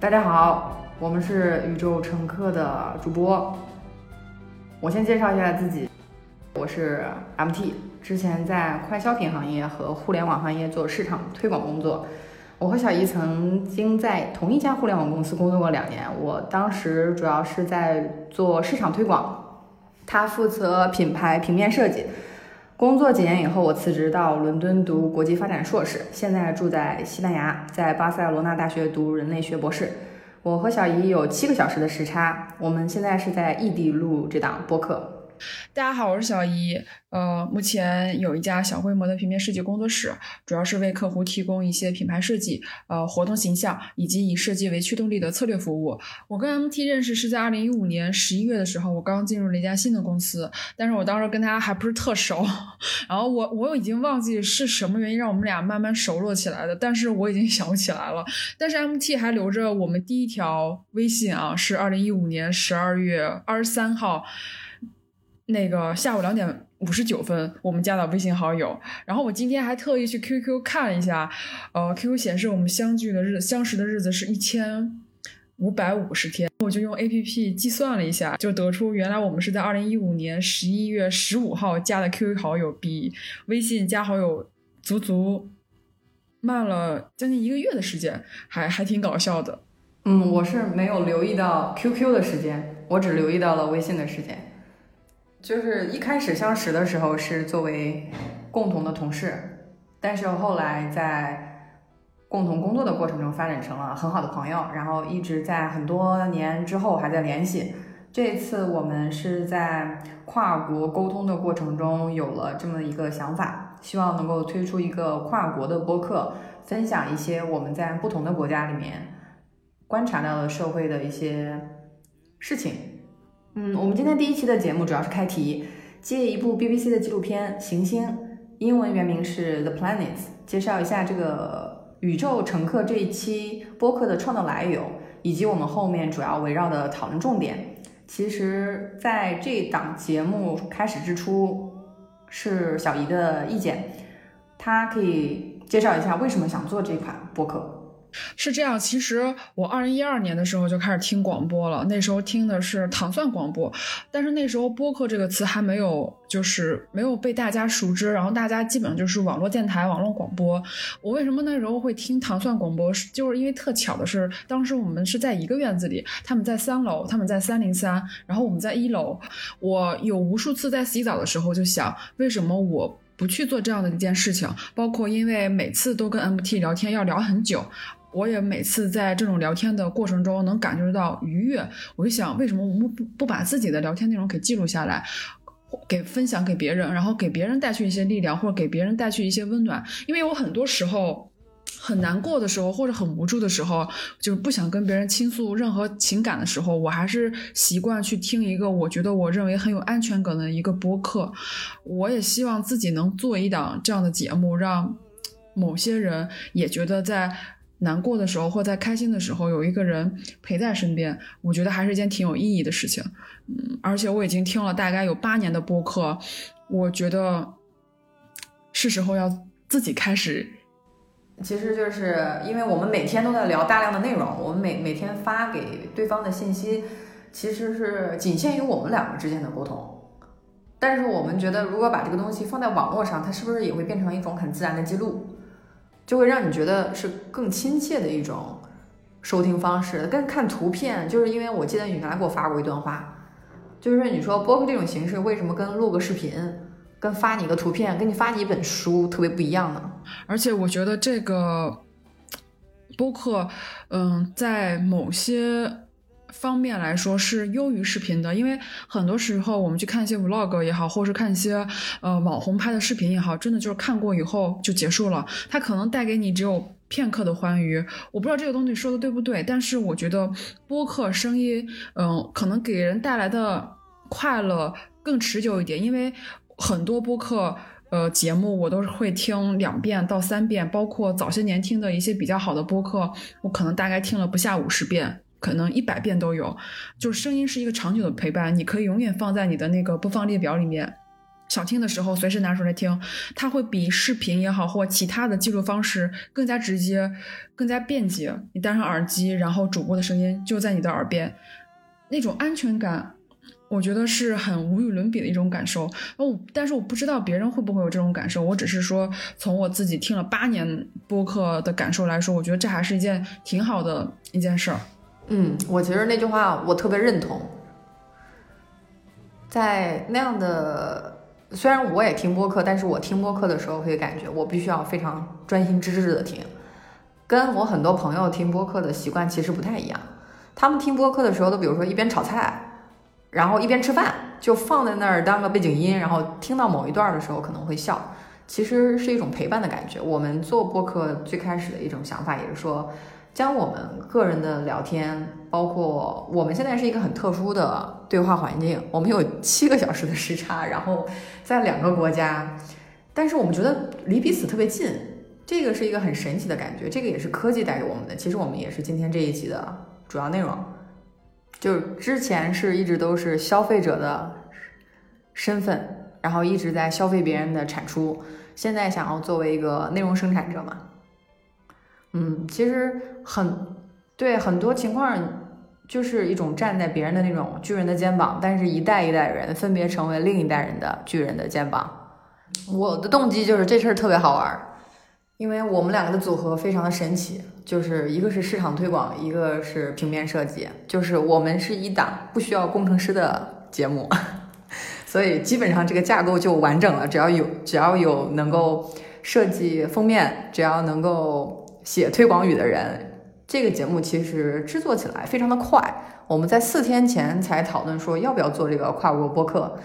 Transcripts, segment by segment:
大家好，我们是宇宙乘客的主播。我先介绍一下自己，我是 MT，之前在快消品行业和互联网行业做市场推广工作。我和小姨曾经在同一家互联网公司工作过两年，我当时主要是在做市场推广，她负责品牌平面设计。工作几年以后，我辞职到伦敦读国际发展硕士，现在住在西班牙，在巴塞罗那大学读人类学博士。我和小姨有七个小时的时差，我们现在是在异地录这档播客。大家好，我是小姨。呃，目前有一家小规模的平面设计工作室，主要是为客户提供一些品牌设计、呃活动形象以及以设计为驱动力的策略服务。我跟 MT 认识是在二零一五年十一月的时候，我刚进入了一家新的公司，但是我当时跟他还不是特熟，然后我我已经忘记是什么原因让我们俩慢慢熟络起来的，但是我已经想不起来了。但是 MT 还留着我们第一条微信啊，是二零一五年十二月二十三号。那个下午两点五十九分，我们加到微信好友。然后我今天还特意去 QQ 看了一下，呃，QQ 显示我们相聚的日相识的日子是一千五百五十天。我就用 APP 计算了一下，就得出原来我们是在二零一五年十一月十五号加的 QQ 好友，比微信加好友足足慢了将近一个月的时间，还还挺搞笑的。嗯，我是没有留意到 QQ 的时间，我只留意到了微信的时间。就是一开始相识的时候是作为共同的同事，但是后来在共同工作的过程中发展成了很好的朋友，然后一直在很多年之后还在联系。这次我们是在跨国沟通的过程中有了这么一个想法，希望能够推出一个跨国的播客，分享一些我们在不同的国家里面观察到的社会的一些事情。嗯，我们今天第一期的节目主要是开题，借一部 BBC 的纪录片《行星》，英文原名是《The Planets》，介绍一下这个宇宙乘客这一期播客的创造来由，以及我们后面主要围绕的讨论重点。其实，在这档节目开始之初，是小姨的意见，她可以介绍一下为什么想做这款播客。是这样，其实我二零一二年的时候就开始听广播了，那时候听的是糖蒜广播，但是那时候播客这个词还没有，就是没有被大家熟知，然后大家基本上就是网络电台、网络广播。我为什么那时候会听糖蒜广播？就是因为特巧的是，当时我们是在一个院子里，他们在三楼，他们在三零三，然后我们在一楼。我有无数次在洗澡的时候就想，为什么我不去做这样的一件事情？包括因为每次都跟 MT 聊天要聊很久。我也每次在这种聊天的过程中能感觉到愉悦，我就想，为什么我们不不把自己的聊天内容给记录下来，给分享给别人，然后给别人带去一些力量，或者给别人带去一些温暖？因为我很多时候，很难过的时候，或者很无助的时候，就是不想跟别人倾诉任何情感的时候，我还是习惯去听一个我觉得我认为很有安全感的一个播客。我也希望自己能做一档这样的节目，让某些人也觉得在难过的时候或在开心的时候有一个人陪在身边。我觉得还是一件挺有意义的事情。嗯，而且我已经听了大概有八年的播客，我觉得是时候要自己开始。其实就是因为我们每天都在聊大量的内容，我们每每天发给对方的信息，其实是仅限于我们两个之间的沟通。但是我们觉得，如果把这个东西放在网络上，它是不是也会变成一种很自然的记录，就会让你觉得是更亲切的一种收听方式。跟看图片，就是因为我记得你原来给我发过一段话，就是你说播客这种形式为什么跟录个视频？跟发你个图片，跟你发你一本书特别不一样呢。而且我觉得这个播客，嗯，在某些方面来说是优于视频的，因为很多时候我们去看一些 vlog 也好，或是看一些呃网红拍的视频也好，真的就是看过以后就结束了，它可能带给你只有片刻的欢愉。我不知道这个东西说的对不对，但是我觉得播客声音，嗯，可能给人带来的快乐更持久一点，因为。很多播客呃节目我都是会听两遍到三遍，包括早些年听的一些比较好的播客，我可能大概听了不下五十遍，可能一百遍都有。就是声音是一个长久的陪伴，你可以永远放在你的那个播放列表里面，想听的时候随时拿出来听。它会比视频也好或其他的记录方式更加直接、更加便捷。你戴上耳机，然后主播的声音就在你的耳边，那种安全感。我觉得是很无与伦比的一种感受，哦，但是我不知道别人会不会有这种感受。我只是说，从我自己听了八年播客的感受来说，我觉得这还是一件挺好的一件事儿。嗯，我其实那句话我特别认同。在那样的，虽然我也听播客，但是我听播客的时候会感觉我必须要非常专心致志的听，跟我很多朋友听播客的习惯其实不太一样。他们听播客的时候，都比如说一边炒菜。然后一边吃饭就放在那儿当个背景音，然后听到某一段的时候可能会笑，其实是一种陪伴的感觉。我们做播客最开始的一种想法也是说，将我们个人的聊天，包括我们现在是一个很特殊的对话环境，我们有七个小时的时差，然后在两个国家，但是我们觉得离彼此特别近，这个是一个很神奇的感觉。这个也是科技带给我们的。其实我们也是今天这一集的主要内容。就是之前是一直都是消费者的身份，然后一直在消费别人的产出，现在想要作为一个内容生产者嘛，嗯，其实很对很多情况就是一种站在别人的那种巨人的肩膀，但是一代一代人分别成为另一代人的巨人的肩膀。我的动机就是这事儿特别好玩。因为我们两个的组合非常的神奇，就是一个是市场推广，一个是平面设计，就是我们是一档不需要工程师的节目，所以基本上这个架构就完整了。只要有只要有能够设计封面，只要能够写推广语的人，这个节目其实制作起来非常的快。我们在四天前才讨论说要不要做这个跨国播客。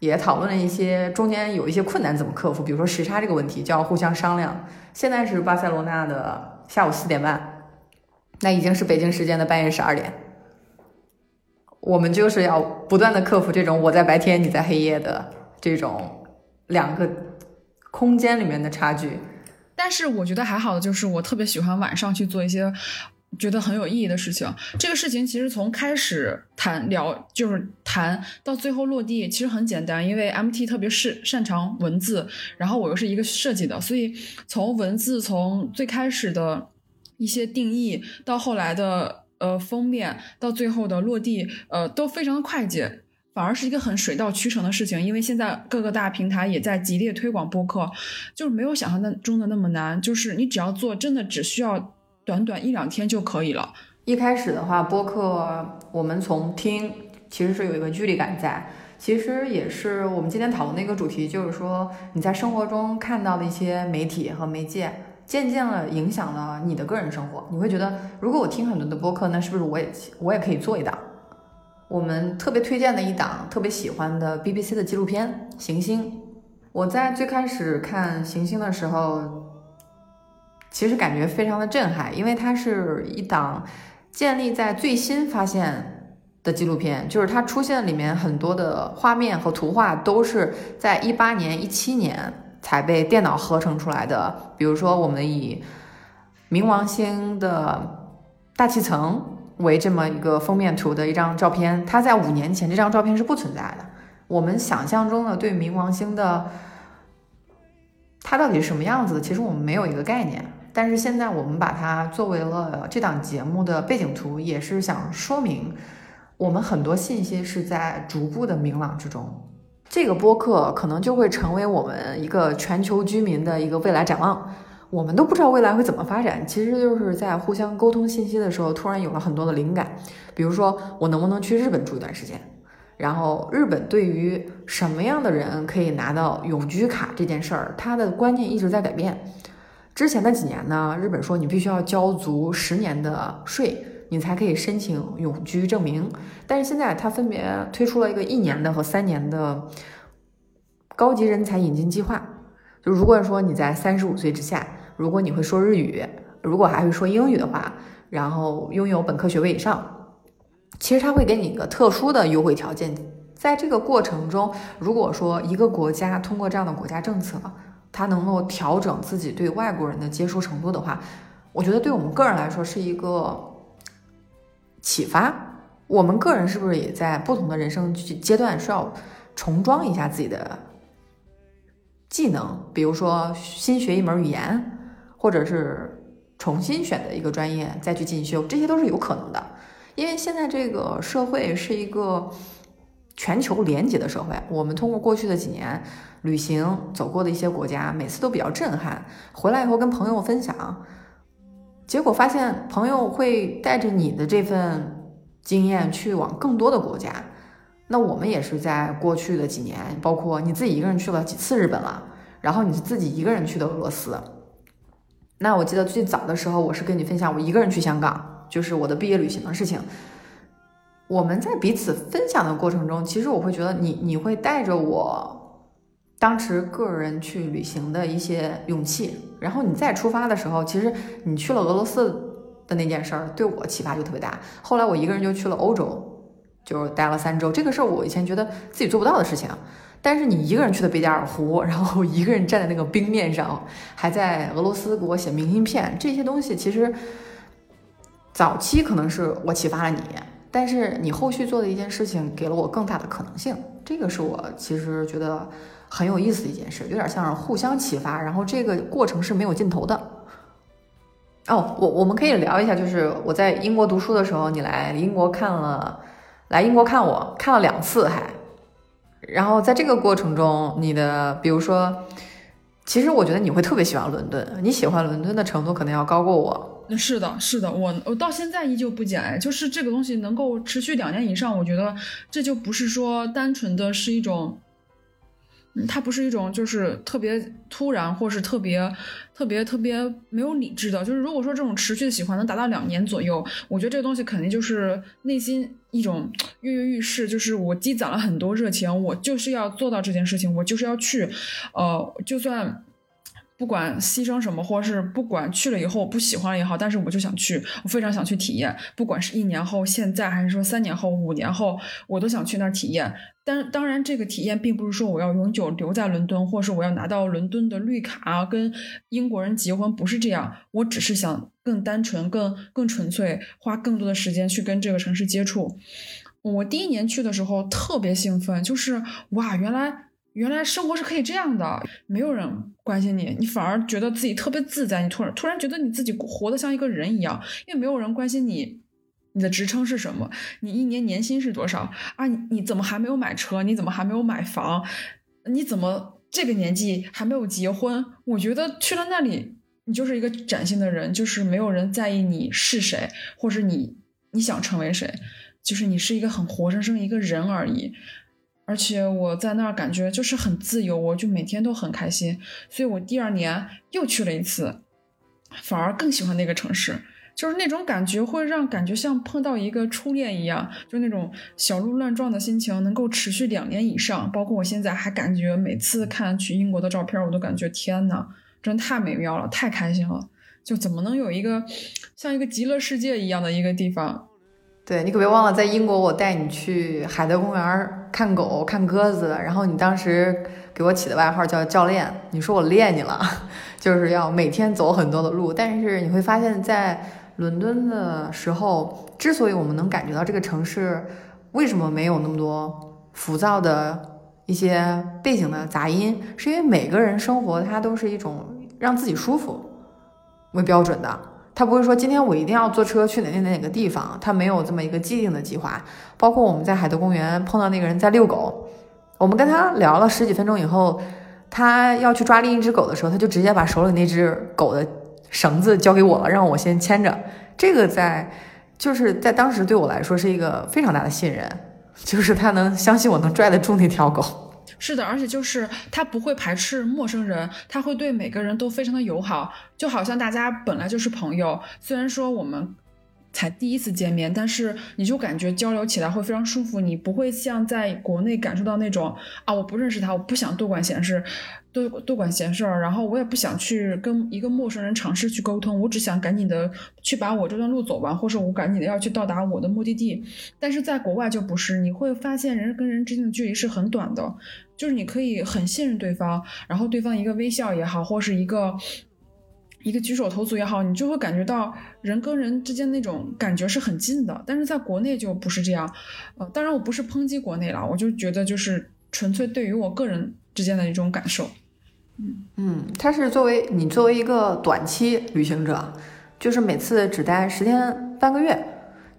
也讨论了一些中间有一些困难怎么克服，比如说时差这个问题，就要互相商量。现在是巴塞罗那的下午四点半，那已经是北京时间的半夜十二点。我们就是要不断的克服这种我在白天你在黑夜的这种两个空间里面的差距。但是我觉得还好的就是我特别喜欢晚上去做一些。觉得很有意义的事情，这个事情其实从开始谈聊就是谈到最后落地，其实很简单，因为 MT 特别是擅长文字，然后我又是一个设计的，所以从文字从最开始的一些定义到后来的呃封面到最后的落地，呃都非常的快捷，反而是一个很水到渠成的事情，因为现在各个大平台也在极力推广播客，就是没有想象的中的那么难，就是你只要做，真的只需要。短短一两天就可以了。一开始的话，播客我们从听其实是有一个距离感在，其实也是我们今天讨论的一个主题，就是说你在生活中看到的一些媒体和媒介，渐渐的影响了你的个人生活。你会觉得，如果我听很多的播客，那是不是我也我也可以做一档？我们特别推荐的一档，特别喜欢的 BBC 的纪录片《行星》。我在最开始看《行星》的时候。其实感觉非常的震撼，因为它是一档建立在最新发现的纪录片，就是它出现里面很多的画面和图画都是在一八年、一七年才被电脑合成出来的。比如说，我们以冥王星的大气层为这么一个封面图的一张照片，它在五年前这张照片是不存在的。我们想象中的对冥王星的它到底是什么样子的，其实我们没有一个概念。但是现在我们把它作为了这档节目的背景图，也是想说明我们很多信息是在逐步的明朗之中。这个播客可能就会成为我们一个全球居民的一个未来展望。我们都不知道未来会怎么发展，其实就是在互相沟通信息的时候，突然有了很多的灵感。比如说，我能不能去日本住一段时间？然后，日本对于什么样的人可以拿到永居卡这件事儿，他的观念一直在改变。之前的几年呢，日本说你必须要交足十年的税，你才可以申请永居证明。但是现在它分别推出了一个一年的和三年的高级人才引进计划。就如果说你在三十五岁之下，如果你会说日语，如果还会说英语的话，然后拥有本科学位以上，其实它会给你一个特殊的优惠条件。在这个过程中，如果说一个国家通过这样的国家政策，他能够调整自己对外国人的接受程度的话，我觉得对我们个人来说是一个启发。我们个人是不是也在不同的人生阶段需要重装一下自己的技能？比如说新学一门语言，或者是重新选择一个专业再去进修，这些都是有可能的。因为现在这个社会是一个全球连接的社会，我们通过过去的几年。旅行走过的一些国家，每次都比较震撼。回来以后跟朋友分享，结果发现朋友会带着你的这份经验去往更多的国家。那我们也是在过去的几年，包括你自己一个人去了几次日本了，然后你自己一个人去的俄罗斯。那我记得最早的时候，我是跟你分享我一个人去香港，就是我的毕业旅行的事情。我们在彼此分享的过程中，其实我会觉得你你会带着我。当时个人去旅行的一些勇气，然后你再出发的时候，其实你去了俄罗斯的那件事儿对我启发就特别大。后来我一个人就去了欧洲，就待了三周。这个事儿我以前觉得自己做不到的事情，但是你一个人去的贝加尔湖，然后一个人站在那个冰面上，还在俄罗斯给我写明信片，这些东西其实早期可能是我启发了你，但是你后续做的一件事情给了我更大的可能性。这个是我其实觉得。很有意思的一件事，有点像是互相启发，然后这个过程是没有尽头的。哦，我我们可以聊一下，就是我在英国读书的时候，你来英国看了，来英国看我看了两次还，然后在这个过程中，你的比如说，其实我觉得你会特别喜欢伦敦，你喜欢伦敦的程度可能要高过我。那是的，是的，我我到现在依旧不减，就是这个东西能够持续两年以上，我觉得这就不是说单纯的是一种。它不是一种就是特别突然，或是特别特别特别没有理智的。就是如果说这种持续的喜欢能达到两年左右，我觉得这个东西肯定就是内心一种跃跃欲试，就是我积攒了很多热情，我就是要做到这件事情，我就是要去，呃，就算。不管牺牲什么，或是不管去了以后不喜欢也好，但是我就想去，我非常想去体验。不管是一年后、现在，还是说三年后、五年后，我都想去那儿体验。但当然，这个体验并不是说我要永久留在伦敦，或是我要拿到伦敦的绿卡，跟英国人结婚，不是这样。我只是想更单纯、更更纯粹，花更多的时间去跟这个城市接触。我第一年去的时候特别兴奋，就是哇，原来。原来生活是可以这样的，没有人关心你，你反而觉得自己特别自在。你突然突然觉得你自己活得像一个人一样，因为没有人关心你，你的职称是什么，你一年年薪是多少啊？你怎么还没有买车？你怎么还没有买房？你怎么这个年纪还没有结婚？我觉得去了那里，你就是一个崭新的人，就是没有人在意你是谁，或是你你想成为谁，就是你是一个很活生生一个人而已。而且我在那儿感觉就是很自由，我就每天都很开心，所以我第二年又去了一次，反而更喜欢那个城市，就是那种感觉会让感觉像碰到一个初恋一样，就那种小鹿乱撞的心情能够持续两年以上。包括我现在还感觉每次看去英国的照片，我都感觉天呐，真太美妙了，太开心了。就怎么能有一个像一个极乐世界一样的一个地方？对你可别忘了，在英国我带你去海德公园看狗、看鸽子，然后你当时给我起的外号叫教练，你说我练你了，就是要每天走很多的路。但是你会发现在伦敦的时候，之所以我们能感觉到这个城市为什么没有那么多浮躁的一些背景的杂音，是因为每个人生活它都是一种让自己舒服为标准的。他不会说今天我一定要坐车去哪哪哪个地方，他没有这么一个既定的计划。包括我们在海德公园碰到那个人在遛狗，我们跟他聊了十几分钟以后，他要去抓另一只狗的时候，他就直接把手里那只狗的绳子交给我了，让我先牵着。这个在就是在当时对我来说是一个非常大的信任，就是他能相信我能拽得住那条狗。是的，而且就是他不会排斥陌生人，他会对每个人都非常的友好，就好像大家本来就是朋友。虽然说我们才第一次见面，但是你就感觉交流起来会非常舒服，你不会像在国内感受到那种啊，我不认识他，我不想多管闲事。多多管闲事儿，然后我也不想去跟一个陌生人尝试去沟通，我只想赶紧的去把我这段路走完，或者我赶紧的要去到达我的目的地。但是在国外就不是，你会发现人跟人之间的距离是很短的，就是你可以很信任对方，然后对方一个微笑也好，或是一个一个举手投足也好，你就会感觉到人跟人之间那种感觉是很近的。但是在国内就不是这样，呃，当然我不是抨击国内了，我就觉得就是纯粹对于我个人之间的一种感受。嗯，它是作为你作为一个短期旅行者，就是每次只待十天半个月，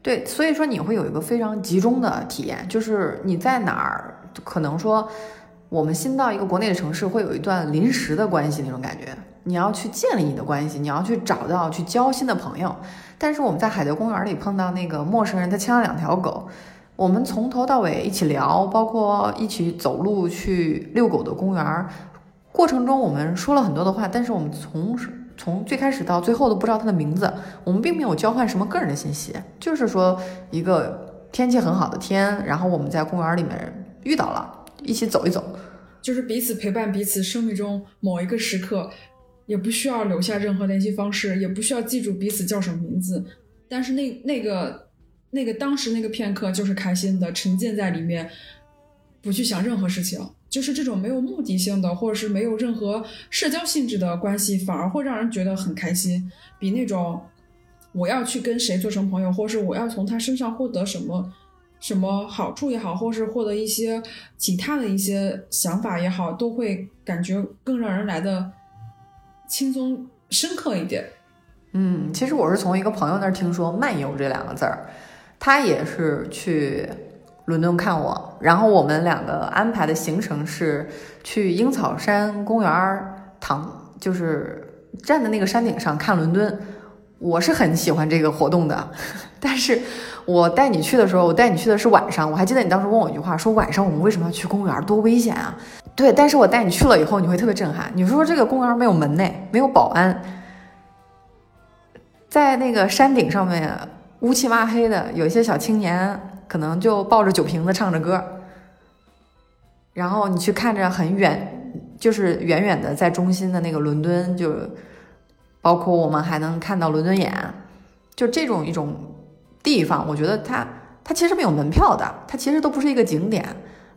对，所以说你会有一个非常集中的体验，就是你在哪儿，可能说我们新到一个国内的城市，会有一段临时的关系那种感觉，你要去建立你的关系，你要去找到去交新的朋友。但是我们在海德公园里碰到那个陌生人，他牵了两条狗，我们从头到尾一起聊，包括一起走路去遛狗的公园。过程中我们说了很多的话，但是我们从从最开始到最后都不知道他的名字，我们并没有交换什么个人的信息，就是说一个天气很好的天，然后我们在公园里面遇到了，一起走一走，就是彼此陪伴彼此生命中某一个时刻，也不需要留下任何联系方式，也不需要记住彼此叫什么名字，但是那那个那个当时那个片刻就是开心的，沉浸在里面，不去想任何事情。就是这种没有目的性的，或者是没有任何社交性质的关系，反而会让人觉得很开心，比那种我要去跟谁做成朋友，或是我要从他身上获得什么什么好处也好，或是获得一些其他的一些想法也好，都会感觉更让人来的轻松深刻一点。嗯，其实我是从一个朋友那儿听说“漫游”这两个字儿，他也是去。伦敦看我，然后我们两个安排的行程是去樱草山公园躺，就是站在那个山顶上看伦敦。我是很喜欢这个活动的，但是我带你去的时候，我带你去的是晚上。我还记得你当时问我一句话，说晚上我们为什么要去公园，多危险啊？对，但是我带你去了以后，你会特别震撼。你说这个公园没有门呢，没有保安，在那个山顶上面乌漆抹黑的，有一些小青年。可能就抱着酒瓶子唱着歌，然后你去看着很远，就是远远的在中心的那个伦敦，就包括我们还能看到伦敦眼，就这种一种地方，我觉得它它其实没有门票的，它其实都不是一个景点，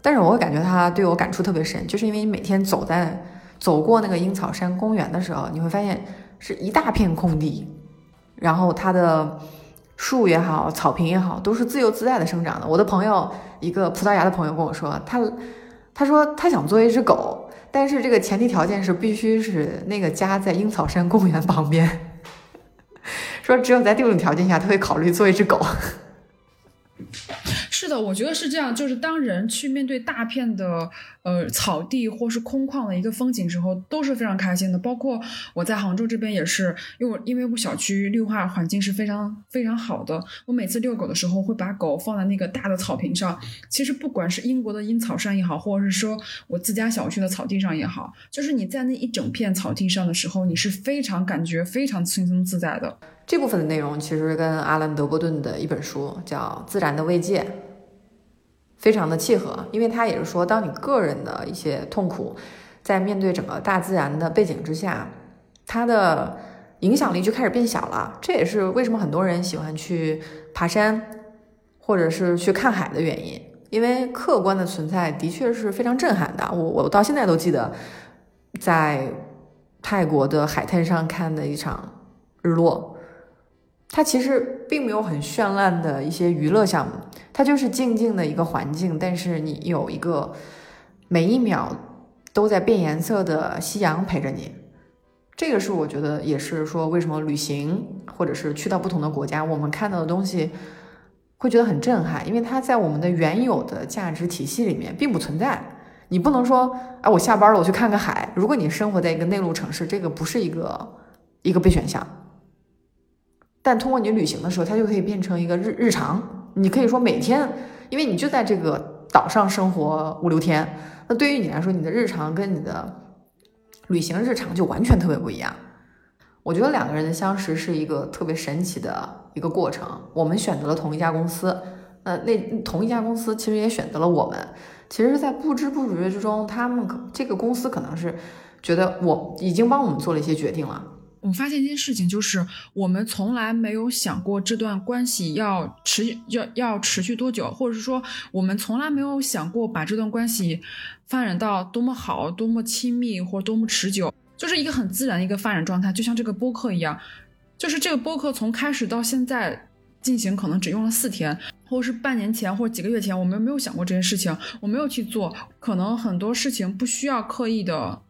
但是我会感觉它对我感触特别深，就是因为你每天走在走过那个樱草山公园的时候，你会发现是一大片空地，然后它的。树也好，草坪也好，都是自由自在的生长的。我的朋友，一个葡萄牙的朋友跟我说，他他说他想做一只狗，但是这个前提条件是必须是那个家在樱草山公园旁边。说只有在这种条件下，他会考虑做一只狗。是的，我觉得是这样。就是当人去面对大片的呃草地或是空旷的一个风景时候，都是非常开心的。包括我在杭州这边也是，因为因为我小区绿化环境是非常非常好的。我每次遛狗的时候，会把狗放在那个大的草坪上。其实不管是英国的阴草山也好，或者是说我自家小区的草地上也好，就是你在那一整片草地上的时候，你是非常感觉非常轻松自在的。这部分的内容其实跟阿兰·德伯顿的一本书叫《自然的慰藉》。非常的契合，因为他也是说，当你个人的一些痛苦，在面对整个大自然的背景之下，它的影响力就开始变小了。这也是为什么很多人喜欢去爬山，或者是去看海的原因。因为客观的存在的确是非常震撼的。我我到现在都记得，在泰国的海滩上看的一场日落。它其实并没有很绚烂的一些娱乐项目，它就是静静的一个环境，但是你有一个每一秒都在变颜色的夕阳陪着你。这个是我觉得也是说为什么旅行或者是去到不同的国家，我们看到的东西会觉得很震撼，因为它在我们的原有的价值体系里面并不存在。你不能说，哎，我下班了我去看个海。如果你生活在一个内陆城市，这个不是一个一个备选项。但通过你旅行的时候，它就可以变成一个日日常。你可以说每天，因为你就在这个岛上生活五六天，那对于你来说，你的日常跟你的旅行日常就完全特别不一样。我觉得两个人的相识是一个特别神奇的一个过程。我们选择了同一家公司，呃，那同一家公司其实也选择了我们。其实在不知不觉之中，他们可这个公司可能是觉得我已经帮我们做了一些决定了。我发现一件事情，就是我们从来没有想过这段关系要持要要持续多久，或者是说，我们从来没有想过把这段关系发展到多么好、多么亲密或多么持久，就是一个很自然的一个发展状态，就像这个播客一样，就是这个播客从开始到现在进行，可能只用了四天，或者是半年前或者几个月前，我们没有想过这件事情，我没有去做，可能很多事情不需要刻意的。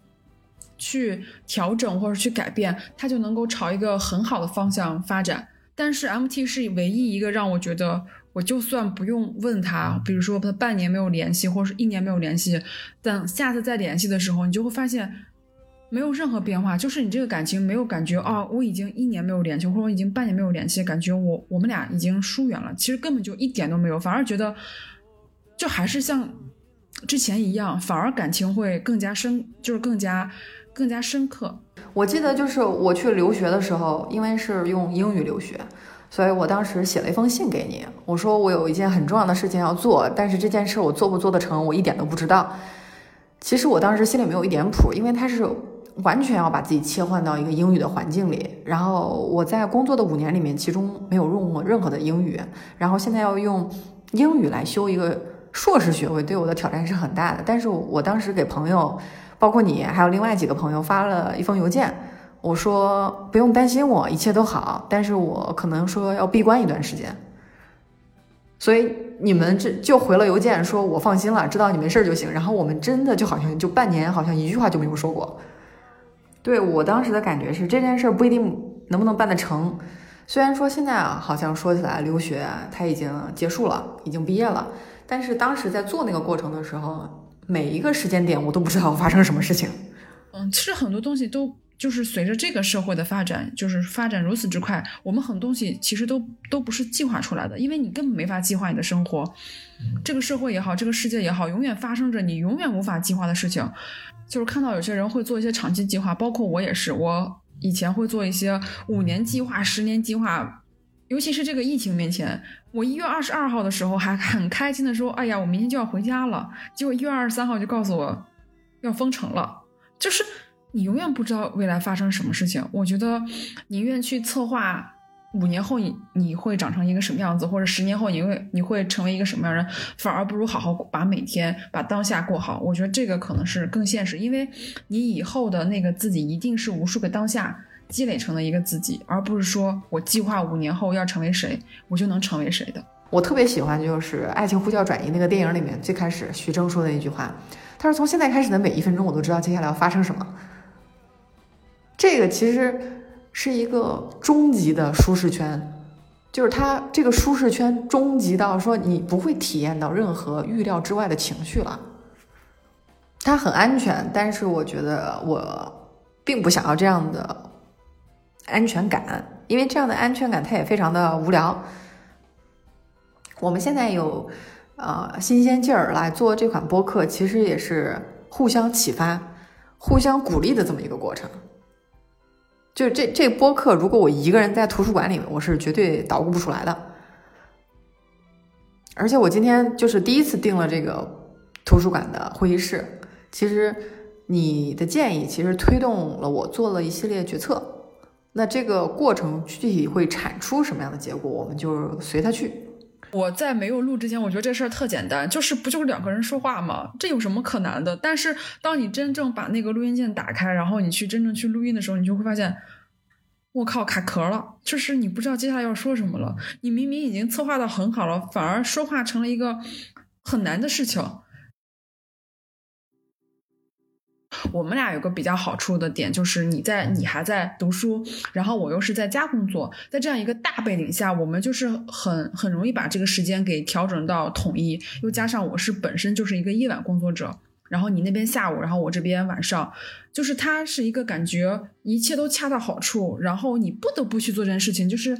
去调整或者去改变，它就能够朝一个很好的方向发展。但是 MT 是唯一一个让我觉得，我就算不用问他，比如说他半年没有联系，或者是一年没有联系，等下次再联系的时候，你就会发现没有任何变化，就是你这个感情没有感觉哦，我已经一年没有联系，或者我已经半年没有联系，感觉我我们俩已经疏远了。其实根本就一点都没有，反而觉得就还是像之前一样，反而感情会更加深，就是更加。更加深刻。我记得就是我去留学的时候，因为是用英语留学，所以我当时写了一封信给你，我说我有一件很重要的事情要做，但是这件事我做不做得成，我一点都不知道。其实我当时心里没有一点谱，因为他是完全要把自己切换到一个英语的环境里，然后我在工作的五年里面，其中没有用过任何的英语，然后现在要用英语来修一个硕士学位，对我的挑战是很大的。但是我当时给朋友。包括你，还有另外几个朋友发了一封邮件，我说不用担心我，一切都好，但是我可能说要闭关一段时间，所以你们这就回了邮件，说我放心了，知道你没事就行。然后我们真的就好像就半年，好像一句话就没有说过。对我当时的感觉是这件事不一定能不能办得成，虽然说现在啊，好像说起来留学他已经结束了，已经毕业了，但是当时在做那个过程的时候。每一个时间点，我都不知道发生什么事情。嗯，其实很多东西都就是随着这个社会的发展，就是发展如此之快，我们很多东西其实都都不是计划出来的，因为你根本没法计划你的生活。这个社会也好，这个世界也好，永远发生着你永远无法计划的事情。就是看到有些人会做一些长期计划，包括我也是，我以前会做一些五年计划、十年计划。尤其是这个疫情面前，我一月二十二号的时候还很开心的说：“哎呀，我明天就要回家了。”结果一月二十三号就告诉我要封城了。就是你永远不知道未来发生什么事情。我觉得宁愿去策划五年后你你会长成一个什么样子，或者十年后你会你会成为一个什么样的人，反而不如好好把每天把当下过好。我觉得这个可能是更现实，因为你以后的那个自己一定是无数个当下。积累成了一个自己，而不是说我计划五年后要成为谁，我就能成为谁的。我特别喜欢就是《爱情呼叫转移》那个电影里面最开始徐峥说的那句话，他说：“从现在开始的每一分钟，我都知道接下来要发生什么。”这个其实是一个终极的舒适圈，就是他这个舒适圈终极到说你不会体验到任何预料之外的情绪了。它很安全，但是我觉得我并不想要这样的。安全感，因为这样的安全感它也非常的无聊。我们现在有呃新鲜劲儿来做这款播客，其实也是互相启发、互相鼓励的这么一个过程。就这这播客，如果我一个人在图书馆里面，我是绝对捣鼓不出来的。而且我今天就是第一次订了这个图书馆的会议室，其实你的建议其实推动了我做了一系列决策。那这个过程具体会产出什么样的结果，我们就随他去。我在没有录之前，我觉得这事儿特简单，就是不就是两个人说话吗？这有什么可难的？但是当你真正把那个录音键打开，然后你去真正去录音的时候，你就会发现，我靠，卡壳了，就是你不知道接下来要说什么了。你明明已经策划的很好了，反而说话成了一个很难的事情。我们俩有个比较好处的点，就是你在你还在读书，然后我又是在家工作，在这样一个大背景下，我们就是很很容易把这个时间给调整到统一。又加上我是本身就是一个夜晚工作者，然后你那边下午，然后我这边晚上，就是它是一个感觉一切都恰到好处，然后你不得不去做这件事情，就是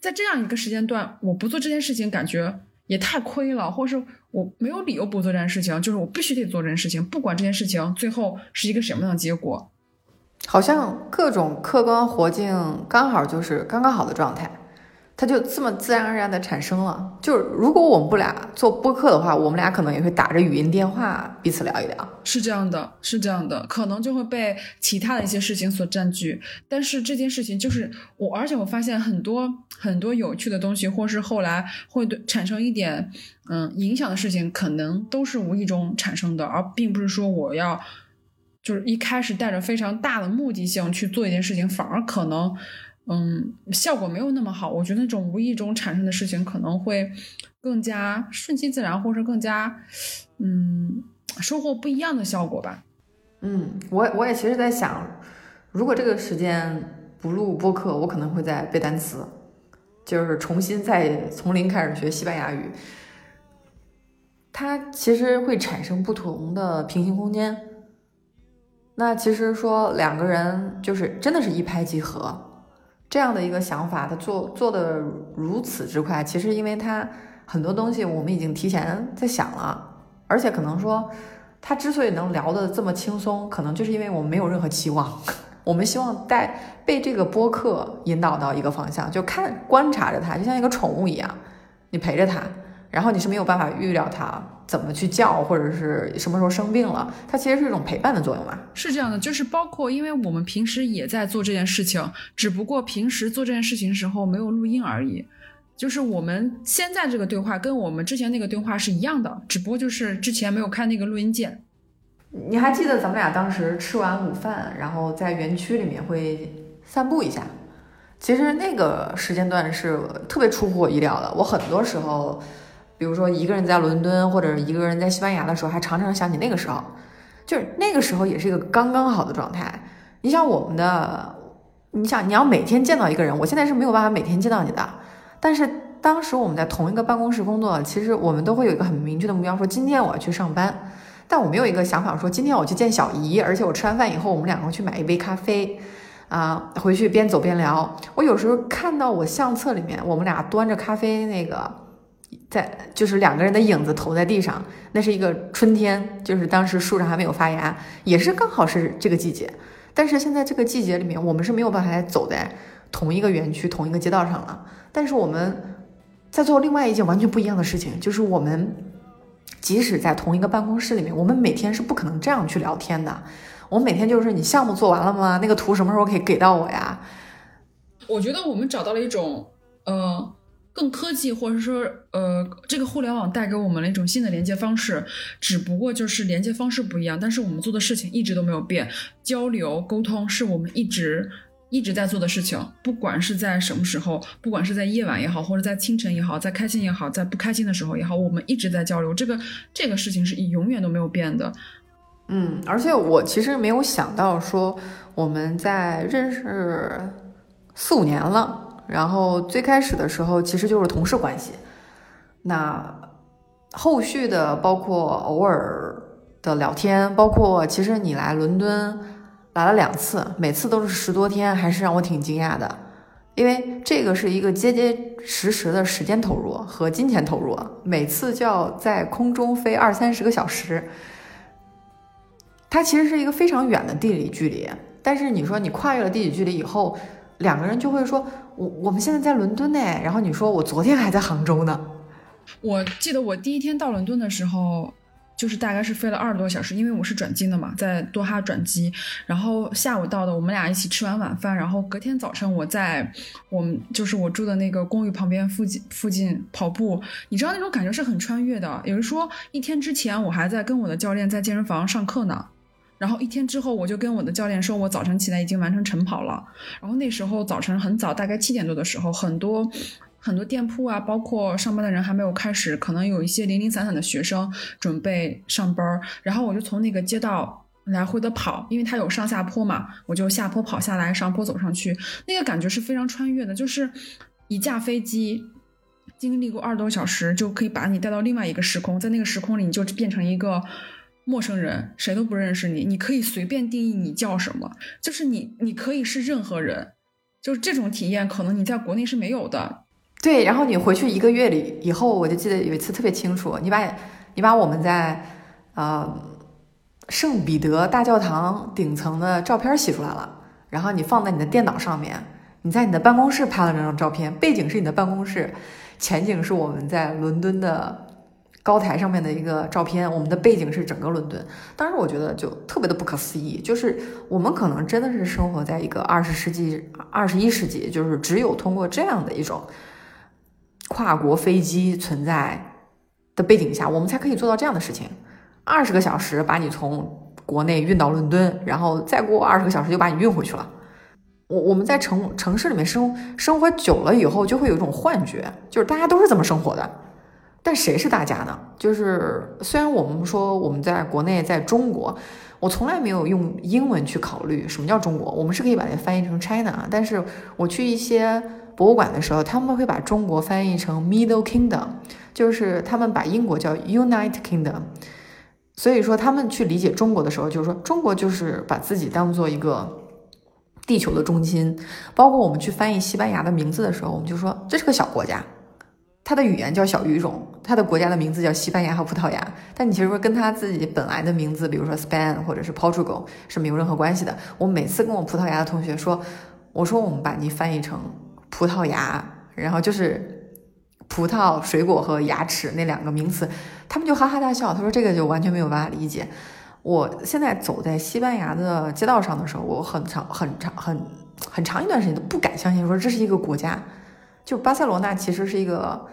在这样一个时间段，我不做这件事情，感觉也太亏了，或是。我没有理由不做这件事情，就是我必须得做这件事情，不管这件事情最后是一个什么样的结果。好像各种客观环境刚好就是刚刚好的状态。它就这么自然而然的产生了。就是如果我们不俩做播客的话，我们俩可能也会打着语音电话彼此聊一聊。是这样的，是这样的，可能就会被其他的一些事情所占据。但是这件事情就是我，而且我发现很多很多有趣的东西，或是后来会对产生一点嗯影响的事情，可能都是无意中产生的，而并不是说我要就是一开始带着非常大的目的性去做一件事情，反而可能。嗯，效果没有那么好。我觉得那种无意中产生的事情可能会更加顺其自然，或是更加嗯收获不一样的效果吧。嗯，我我也其实在想，如果这个时间不录播客，我可能会在背单词，就是重新再从零开始学西班牙语。它其实会产生不同的平行空间。那其实说两个人就是真的是一拍即合。这样的一个想法，他做做的如此之快，其实因为他很多东西我们已经提前在想了，而且可能说他之所以能聊得这么轻松，可能就是因为我们没有任何期望，我们希望带被这个播客引导到一个方向，就看观察着他，就像一个宠物一样，你陪着他，然后你是没有办法预料他。怎么去叫，或者是什么时候生病了？它其实是一种陪伴的作用嘛。是这样的，就是包括，因为我们平时也在做这件事情，只不过平时做这件事情的时候没有录音而已。就是我们现在这个对话跟我们之前那个对话是一样的，只不过就是之前没有开那个录音键。你还记得咱们俩当时吃完午饭，然后在园区里面会散步一下？其实那个时间段是特别出乎我意料的。我很多时候。比如说，一个人在伦敦，或者一个人在西班牙的时候，还常常想起那个时候，就是那个时候也是一个刚刚好的状态。你想我们的，你想你要每天见到一个人，我现在是没有办法每天见到你的。但是当时我们在同一个办公室工作，其实我们都会有一个很明确的目标，说今天我要去上班。但我没有一个想法，说今天我去见小姨，而且我吃完饭以后，我们两个去买一杯咖啡，啊，回去边走边聊。我有时候看到我相册里面，我们俩端着咖啡那个。在就是两个人的影子投在地上，那是一个春天，就是当时树上还没有发芽，也是刚好是这个季节。但是现在这个季节里面，我们是没有办法走在同一个园区、同一个街道上了。但是我们在做另外一件完全不一样的事情，就是我们即使在同一个办公室里面，我们每天是不可能这样去聊天的。我每天就是你项目做完了吗？那个图什么时候可以给到我呀？我觉得我们找到了一种，呃。更科技，或者说，呃，这个互联网带给我们了一种新的连接方式，只不过就是连接方式不一样，但是我们做的事情一直都没有变。交流沟通是我们一直一直在做的事情，不管是在什么时候，不管是在夜晚也好，或者在清晨也好，在开心也好，在不开心的时候也好，我们一直在交流。这个这个事情是永远都没有变的。嗯，而且我其实没有想到说我们在认识四五年了。然后最开始的时候其实就是同事关系，那后续的包括偶尔的聊天，包括其实你来伦敦来了两次，每次都是十多天，还是让我挺惊讶的，因为这个是一个结结实实的时间投入和金钱投入，每次就要在空中飞二三十个小时，它其实是一个非常远的地理距离，但是你说你跨越了地理距离以后。两个人就会说，我我们现在在伦敦呢，然后你说我昨天还在杭州呢。我记得我第一天到伦敦的时候，就是大概是飞了二十多小时，因为我是转机的嘛，在多哈转机，然后下午到的，我们俩一起吃完晚饭，然后隔天早晨我在我们就是我住的那个公寓旁边附近附近跑步，你知道那种感觉是很穿越的。有人说一天之前我还在跟我的教练在健身房上课呢。然后一天之后，我就跟我的教练说，我早晨起来已经完成晨跑了。然后那时候早晨很早，大概七点多的时候，很多很多店铺啊，包括上班的人还没有开始，可能有一些零零散散的学生准备上班。然后我就从那个街道来回的跑，因为它有上下坡嘛，我就下坡跑下来，上坡走上去，那个感觉是非常穿越的，就是一架飞机经历过二十多小时，就可以把你带到另外一个时空，在那个时空里，你就变成一个。陌生人谁都不认识你，你可以随便定义你叫什么，就是你，你可以是任何人，就是这种体验，可能你在国内是没有的。对，然后你回去一个月里以后，我就记得有一次特别清楚，你把，你把我们在，呃，圣彼得大教堂顶层的照片洗出来了，然后你放在你的电脑上面，你在你的办公室拍了这张照片，背景是你的办公室，前景是我们在伦敦的。高台上面的一个照片，我们的背景是整个伦敦。当时我觉得就特别的不可思议，就是我们可能真的是生活在一个二十世纪、二十一世纪，就是只有通过这样的一种跨国飞机存在的背景下，我们才可以做到这样的事情。二十个小时把你从国内运到伦敦，然后再过二十个小时就把你运回去了。我我们在城城市里面生生活久了以后，就会有一种幻觉，就是大家都是这么生活的。但谁是大家呢？就是虽然我们说我们在国内，在中国，我从来没有用英文去考虑什么叫中国。我们是可以把它翻译成 China，但是我去一些博物馆的时候，他们会把中国翻译成 Middle Kingdom，就是他们把英国叫 United Kingdom。所以说他们去理解中国的时候，就是说中国就是把自己当做一个地球的中心。包括我们去翻译西班牙的名字的时候，我们就说这是个小国家。它的语言叫小语种，它的国家的名字叫西班牙和葡萄牙，但你其实说跟它自己本来的名字，比如说 Spain 或者是 Portugal 是没有任何关系的。我每次跟我葡萄牙的同学说，我说我们把你翻译成葡萄牙，然后就是葡萄水果和牙齿那两个名词，他们就哈哈大笑。他说这个就完全没有办法理解。我现在走在西班牙的街道上的时候，我很长很长很很长一段时间都不敢相信，说这是一个国家。就巴塞罗那其实是一个。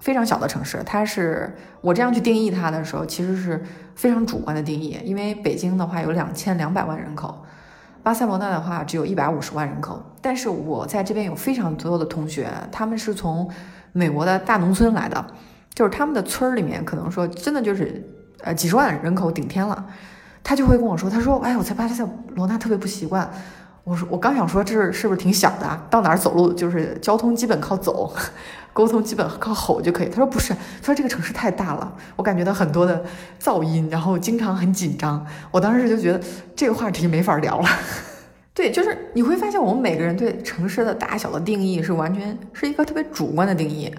非常小的城市，它是我这样去定义它的时候，其实是非常主观的定义。因为北京的话有两千两百万人口，巴塞罗那的话只有一百五十万人口。但是我在这边有非常多的同学，他们是从美国的大农村来的，就是他们的村里面可能说真的就是呃几十万人口顶天了，他就会跟我说，他说，哎，我在巴塞罗那特别不习惯。我说，我刚想说这是是不是挺小的，到哪儿走路就是交通基本靠走。沟通基本靠吼就可以。他说不是，他说这个城市太大了，我感觉到很多的噪音，然后经常很紧张。我当时就觉得这个话题没法聊了。对，就是你会发现我们每个人对城市的大小的定义是完全是一个特别主观的定义。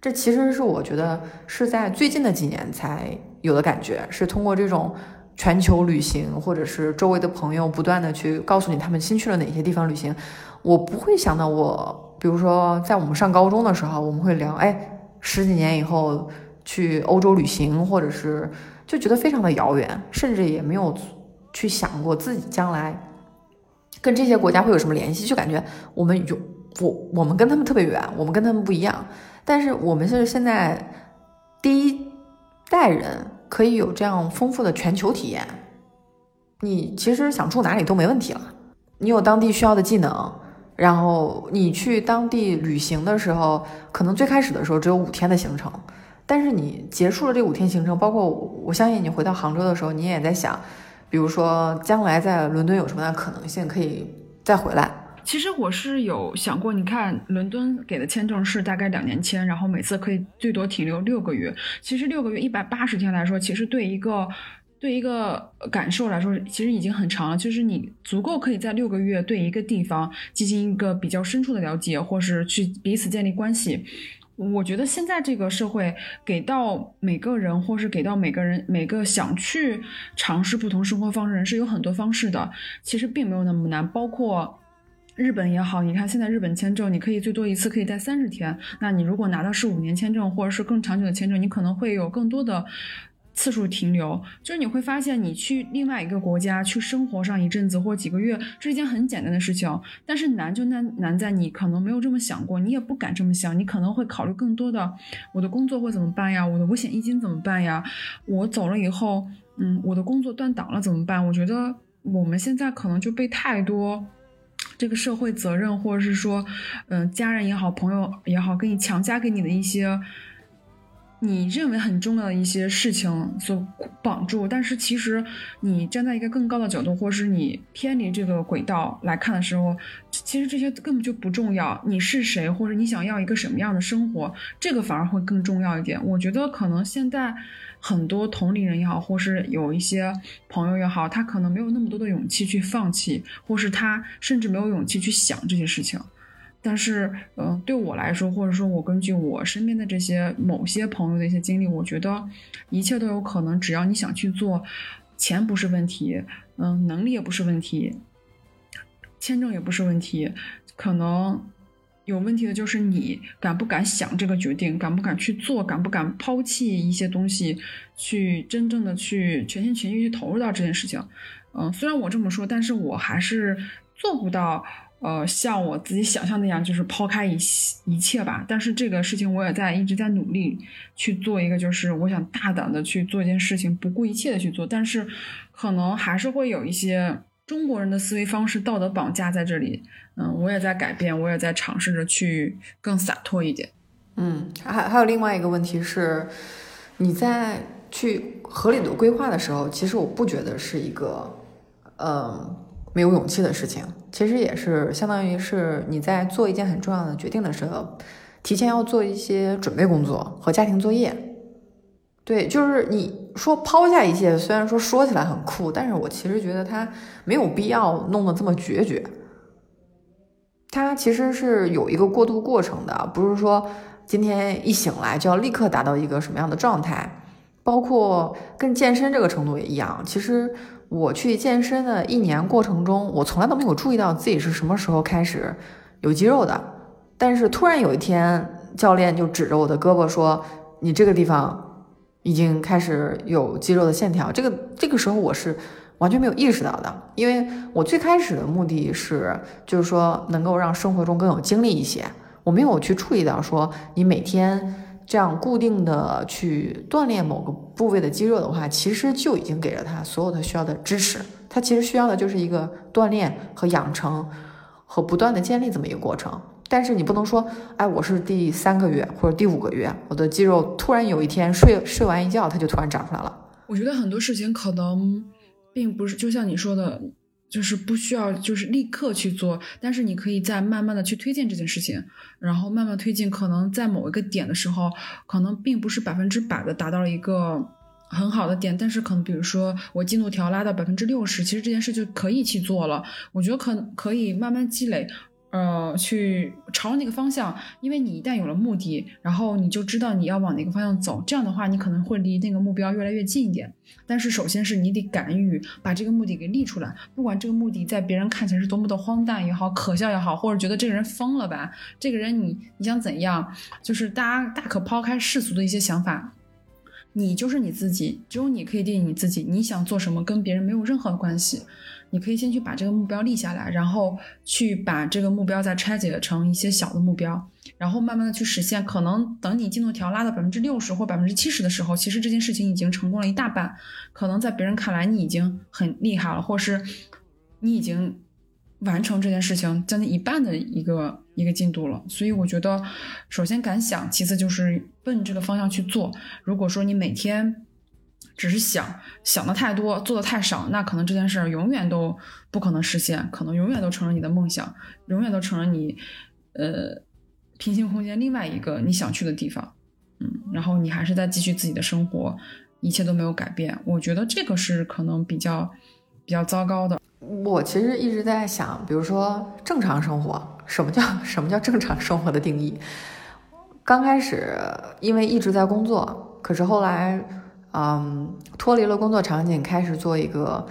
这其实是我觉得是在最近的几年才有的感觉，是通过这种全球旅行，或者是周围的朋友不断的去告诉你他们新去了哪些地方旅行，我不会想到我。比如说，在我们上高中的时候，我们会聊，哎，十几年以后去欧洲旅行，或者是就觉得非常的遥远，甚至也没有去想过自己将来跟这些国家会有什么联系，就感觉我们有我我们跟他们特别远，我们跟他们不一样。但是我们是现在第一代人，可以有这样丰富的全球体验。你其实想住哪里都没问题了，你有当地需要的技能。然后你去当地旅行的时候，可能最开始的时候只有五天的行程，但是你结束了这五天行程，包括我相信你回到杭州的时候，你也在想，比如说将来在伦敦有什么样的可能性可以再回来。其实我是有想过，你看伦敦给的签证是大概两年签，然后每次可以最多停留六个月。其实六个月一百八十天来说，其实对一个。对一个感受来说，其实已经很长了。就是你足够可以在六个月对一个地方进行一个比较深处的了解，或是去彼此建立关系。我觉得现在这个社会给到每个人，或是给到每个人每个想去尝试不同生活方式人是有很多方式的。其实并没有那么难。包括日本也好，你看现在日本签证，你可以最多一次可以待三十天。那你如果拿到是五年签证，或者是更长久的签证，你可能会有更多的。次数停留，就是你会发现，你去另外一个国家去生活上一阵子或几个月，是一件很简单的事情。但是难就难难在你可能没有这么想过，你也不敢这么想，你可能会考虑更多的，我的工作会怎么办呀？我的五险一金怎么办呀？我走了以后，嗯，我的工作断档了怎么办？我觉得我们现在可能就被太多。这个社会责任，或者是说，嗯，家人也好，朋友也好，给你强加给你的一些。你认为很重要的一些事情所绑住，但是其实你站在一个更高的角度，或是你偏离这个轨道来看的时候，其实这些根本就不重要。你是谁，或者你想要一个什么样的生活，这个反而会更重要一点。我觉得可能现在很多同龄人也好，或是有一些朋友也好，他可能没有那么多的勇气去放弃，或是他甚至没有勇气去想这些事情。但是，嗯，对我来说，或者说我根据我身边的这些某些朋友的一些经历，我觉得一切都有可能，只要你想去做，钱不是问题，嗯，能力也不是问题，签证也不是问题，可能有问题的就是你敢不敢想这个决定，敢不敢去做，敢不敢抛弃一些东西，去真正的去全心全意去投入到这件事情。嗯，虽然我这么说，但是我还是做不到。呃，像我自己想象那样，就是抛开一一切吧。但是这个事情我也在一直在努力去做一个，就是我想大胆的去做一件事情，不顾一切的去做。但是可能还是会有一些中国人的思维方式、道德绑架在这里。嗯，我也在改变，我也在尝试着去更洒脱一点。嗯，还还有另外一个问题是，你在去合理的规划的时候，其实我不觉得是一个，嗯。没有勇气的事情，其实也是相当于是你在做一件很重要的决定的时候，提前要做一些准备工作和家庭作业。对，就是你说抛下一切，虽然说说起来很酷，但是我其实觉得他没有必要弄得这么决绝。他其实是有一个过渡过程的，不是说今天一醒来就要立刻达到一个什么样的状态。包括跟健身这个程度也一样，其实。我去健身的一年过程中，我从来都没有注意到自己是什么时候开始有肌肉的。但是突然有一天，教练就指着我的胳膊说：“你这个地方已经开始有肌肉的线条。”这个这个时候我是完全没有意识到的，因为我最开始的目的是就是说能够让生活中更有精力一些，我没有去注意到说你每天。这样固定的去锻炼某个部位的肌肉的话，其实就已经给了他所有他需要的支持。他其实需要的就是一个锻炼和养成和不断的建立这么一个过程。但是你不能说，哎，我是第三个月或者第五个月，我的肌肉突然有一天睡睡完一觉，它就突然长出来了。我觉得很多事情可能并不是，就像你说的。就是不需要，就是立刻去做，但是你可以再慢慢的去推进这件事情，然后慢慢推进，可能在某一个点的时候，可能并不是百分之百的达到了一个很好的点，但是可能比如说我进度条拉到百分之六十，其实这件事就可以去做了，我觉得可可以慢慢积累。呃，去朝那个方向，因为你一旦有了目的，然后你就知道你要往哪个方向走。这样的话，你可能会离那个目标越来越近一点。但是，首先是你得敢于把这个目的给立出来，不管这个目的在别人看起来是多么的荒诞也好、可笑也好，或者觉得这个人疯了吧？这个人你你想怎样？就是大家大可抛开世俗的一些想法，你就是你自己，只有你可以定义你自己。你想做什么，跟别人没有任何关系。你可以先去把这个目标立下来，然后去把这个目标再拆解成一些小的目标，然后慢慢的去实现。可能等你进度条拉到百分之六十或百分之七十的时候，其实这件事情已经成功了一大半。可能在别人看来你已经很厉害了，或是你已经完成这件事情将近一半的一个一个进度了。所以我觉得，首先敢想，其次就是奔这个方向去做。如果说你每天。只是想想的太多，做的太少，那可能这件事儿永远都不可能实现，可能永远都成了你的梦想，永远都成了你，呃，平行空间另外一个你想去的地方，嗯，然后你还是在继续自己的生活，一切都没有改变，我觉得这个是可能比较比较糟糕的。我其实一直在想，比如说正常生活，什么叫什么叫正常生活的定义？刚开始因为一直在工作，可是后来。嗯，脱离了工作场景，开始做一个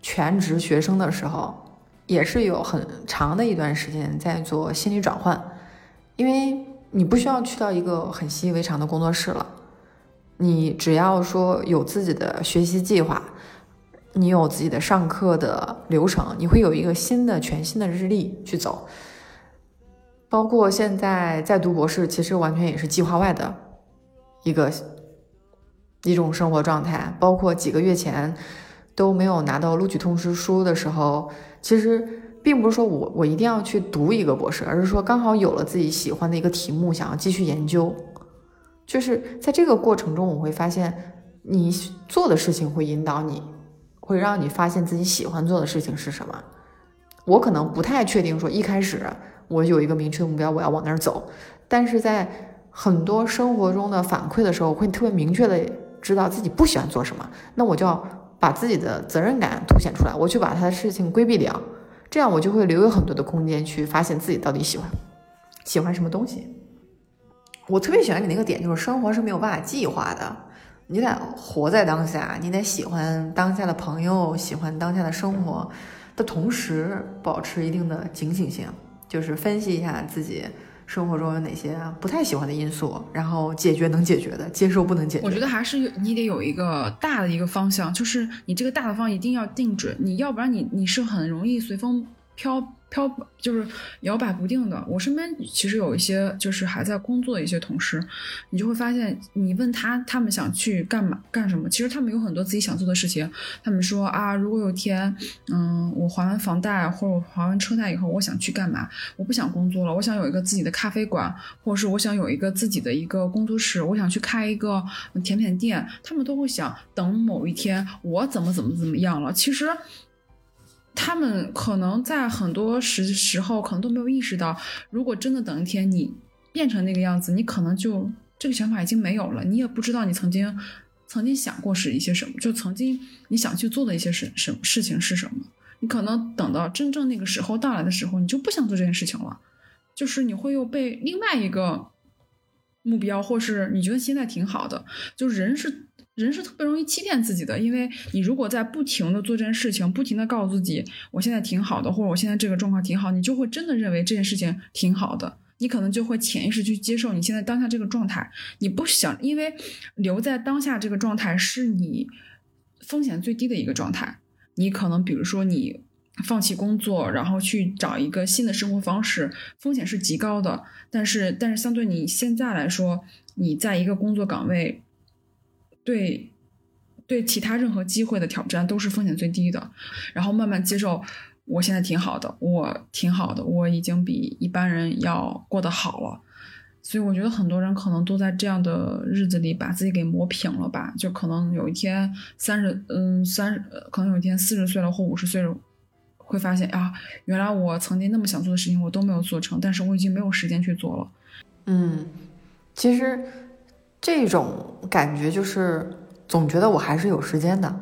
全职学生的时候，也是有很长的一段时间在做心理转换，因为你不需要去到一个很习以为常的工作室了，你只要说有自己的学习计划，你有自己的上课的流程，你会有一个新的全新的日历去走。包括现在在读博士，其实完全也是计划外的一个一种生活状态。包括几个月前都没有拿到录取通知书的时候，其实并不是说我我一定要去读一个博士，而是说刚好有了自己喜欢的一个题目，想要继续研究。就是在这个过程中，我会发现你做的事情会引导你，会让你发现自己喜欢做的事情是什么。我可能不太确定说一开始。我有一个明确的目标，我要往那儿走。但是在很多生活中的反馈的时候，会特别明确的知道自己不喜欢做什么，那我就要把自己的责任感凸显出来，我去把他的事情规避掉，这样我就会留有很多的空间去发现自己到底喜欢喜欢什么东西。我特别喜欢你那个点，就是生活是没有办法计划的，你得活在当下，你得喜欢当下的朋友，喜欢当下的生活的同时，保持一定的警醒性。就是分析一下自己生活中有哪些不太喜欢的因素，然后解决能解决的，接受不能解决。我觉得还是你得有一个大的一个方向，就是你这个大的方一定要定准，你要不然你你是很容易随风飘。飘就是摇摆不定的。我身边其实有一些就是还在工作的一些同事，你就会发现，你问他他们想去干嘛干什么，其实他们有很多自己想做的事情。他们说啊，如果有天，嗯，我还完房贷或者我还完车贷以后，我想去干嘛？我不想工作了，我想有一个自己的咖啡馆，或者是我想有一个自己的一个工作室，我想去开一个甜品店。他们都会想，等某一天我怎么怎么怎么样了。其实。他们可能在很多时时候可能都没有意识到，如果真的等一天你变成那个样子，你可能就这个想法已经没有了，你也不知道你曾经曾经想过是一些什么，就曾经你想去做的一些事什事情是什么，你可能等到真正那个时候到来的时候，你就不想做这件事情了，就是你会又被另外一个目标，或是你觉得现在挺好的，就人是。人是特别容易欺骗自己的，因为你如果在不停的做这件事情，不停的告诉自己我现在挺好的，或者我现在这个状况挺好，你就会真的认为这件事情挺好的，你可能就会潜意识去接受你现在当下这个状态。你不想，因为留在当下这个状态是你风险最低的一个状态。你可能比如说你放弃工作，然后去找一个新的生活方式，风险是极高的。但是，但是相对你现在来说，你在一个工作岗位。对，对其他任何机会的挑战都是风险最低的，然后慢慢接受，我现在挺好的，我挺好的，我已经比一般人要过得好了，所以我觉得很多人可能都在这样的日子里把自己给磨平了吧，就可能有一天三十，嗯，三十，可能有一天四十岁了或五十岁了，会发现啊，原来我曾经那么想做的事情我都没有做成，但是我已经没有时间去做了。嗯，其实。这种感觉就是总觉得我还是有时间的，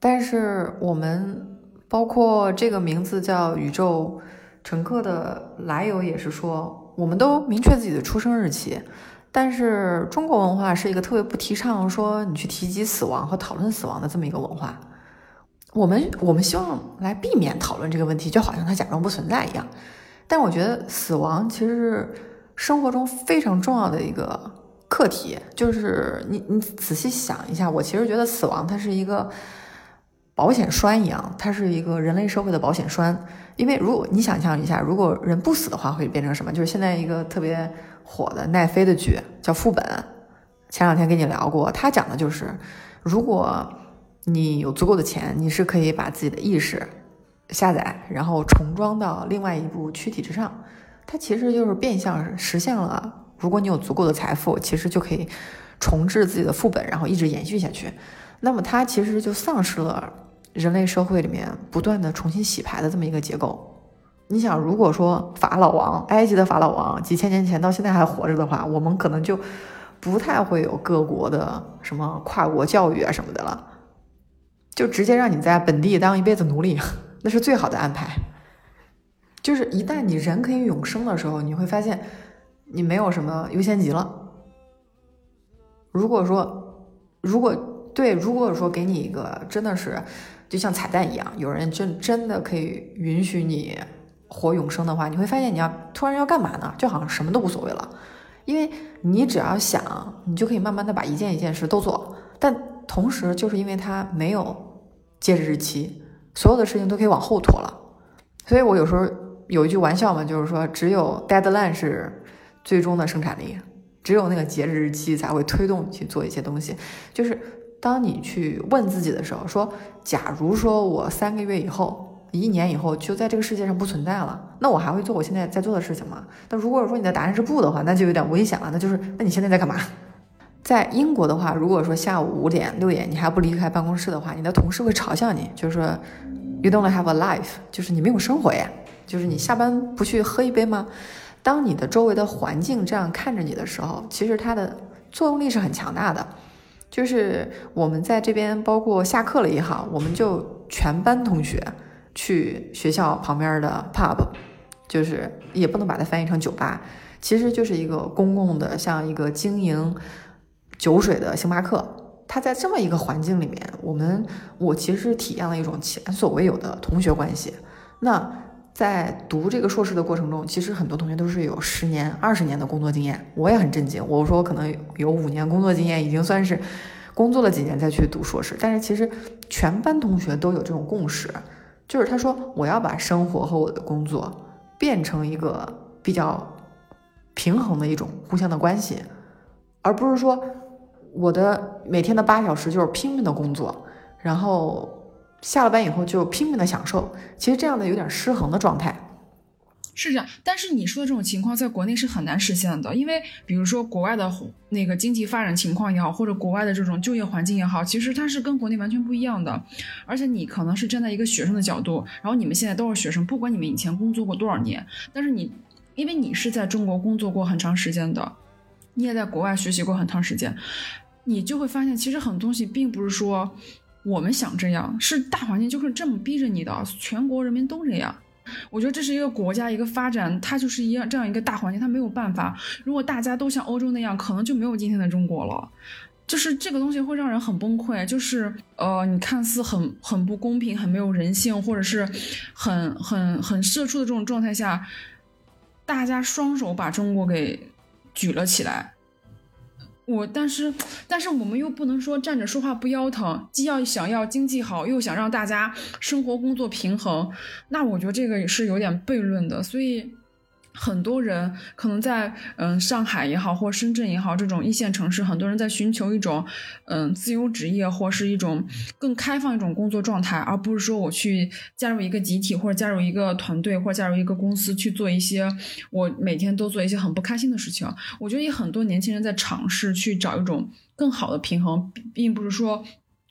但是我们包括这个名字叫宇宙乘客的来由也是说，我们都明确自己的出生日期，但是中国文化是一个特别不提倡说你去提及死亡和讨论死亡的这么一个文化，我们我们希望来避免讨论这个问题，就好像它假装不存在一样，但我觉得死亡其实是生活中非常重要的一个。课题就是你，你仔细想一下，我其实觉得死亡它是一个保险栓一样，它是一个人类社会的保险栓。因为如果你想象一下，如果人不死的话，会变成什么？就是现在一个特别火的奈飞的剧叫《副本》，前两天跟你聊过，它讲的就是，如果你有足够的钱，你是可以把自己的意识下载，然后重装到另外一部躯体之上，它其实就是变相实现了。如果你有足够的财富，其实就可以重置自己的副本，然后一直延续下去。那么它其实就丧失了人类社会里面不断的重新洗牌的这么一个结构。你想，如果说法老王，埃及的法老王几千年前到现在还活着的话，我们可能就不太会有各国的什么跨国教育啊什么的了，就直接让你在本地当一辈子奴隶，那是最好的安排。就是一旦你人可以永生的时候，你会发现。你没有什么优先级了。如果说，如果对，如果说给你一个真的是就像彩蛋一样，有人真真的可以允许你活永生的话，你会发现你要突然要干嘛呢？就好像什么都无所谓了，因为你只要想，你就可以慢慢的把一件一件事都做。但同时，就是因为它没有截止日期，所有的事情都可以往后拖了。所以我有时候有一句玩笑嘛，就是说，只有 deadline 是最终的生产力，只有那个截止日期才会推动去做一些东西。就是当你去问自己的时候，说，假如说我三个月以后、一年以后就在这个世界上不存在了，那我还会做我现在在做的事情吗？那如果说你的答案是不的话，那就有点危险了。那就是，那你现在在干嘛？在英国的话，如果说下午五点、六点你还不离开办公室的话，你的同事会嘲笑你，就是说。You don't have a life，就是你没有生活呀，就是你下班不去喝一杯吗？当你的周围的环境这样看着你的时候，其实它的作用力是很强大的。就是我们在这边，包括下课了也好，我们就全班同学去学校旁边的 pub，就是也不能把它翻译成酒吧，其实就是一个公共的，像一个经营酒水的星巴克。他在这么一个环境里面，我们我其实体验了一种前所未有的同学关系。那在读这个硕士的过程中，其实很多同学都是有十年、二十年的工作经验，我也很震惊。我说我可能有五年工作经验，已经算是工作了几年再去读硕士。但是其实全班同学都有这种共识，就是他说我要把生活和我的工作变成一个比较平衡的一种互相的关系，而不是说。我的每天的八小时就是拼命的工作，然后下了班以后就拼命的享受。其实这样的有点失衡的状态，是这样。但是你说的这种情况在国内是很难实现的，因为比如说国外的那个经济发展情况也好，或者国外的这种就业环境也好，其实它是跟国内完全不一样的。而且你可能是站在一个学生的角度，然后你们现在都是学生，不管你们以前工作过多少年，但是你因为你是在中国工作过很长时间的，你也在国外学习过很长时间。你就会发现，其实很多东西并不是说我们想这样，是大环境就是这么逼着你的，全国人民都这样。我觉得这是一个国家一个发展，它就是一样这样一个大环境，它没有办法。如果大家都像欧洲那样，可能就没有今天的中国了。就是这个东西会让人很崩溃，就是呃，你看似很很不公平、很没有人性，或者是很很很社畜的这种状态下，大家双手把中国给举了起来。我但是，但是我们又不能说站着说话不腰疼，既要想要经济好，又想让大家生活工作平衡，那我觉得这个也是有点悖论的，所以。很多人可能在嗯上海也好，或深圳也好，这种一线城市，很多人在寻求一种嗯自由职业，或是一种更开放一种工作状态，而不是说我去加入一个集体，或者加入一个团队，或者加入一个公司去做一些我每天都做一些很不开心的事情。我觉得也很多年轻人在尝试去找一种更好的平衡，并不是说。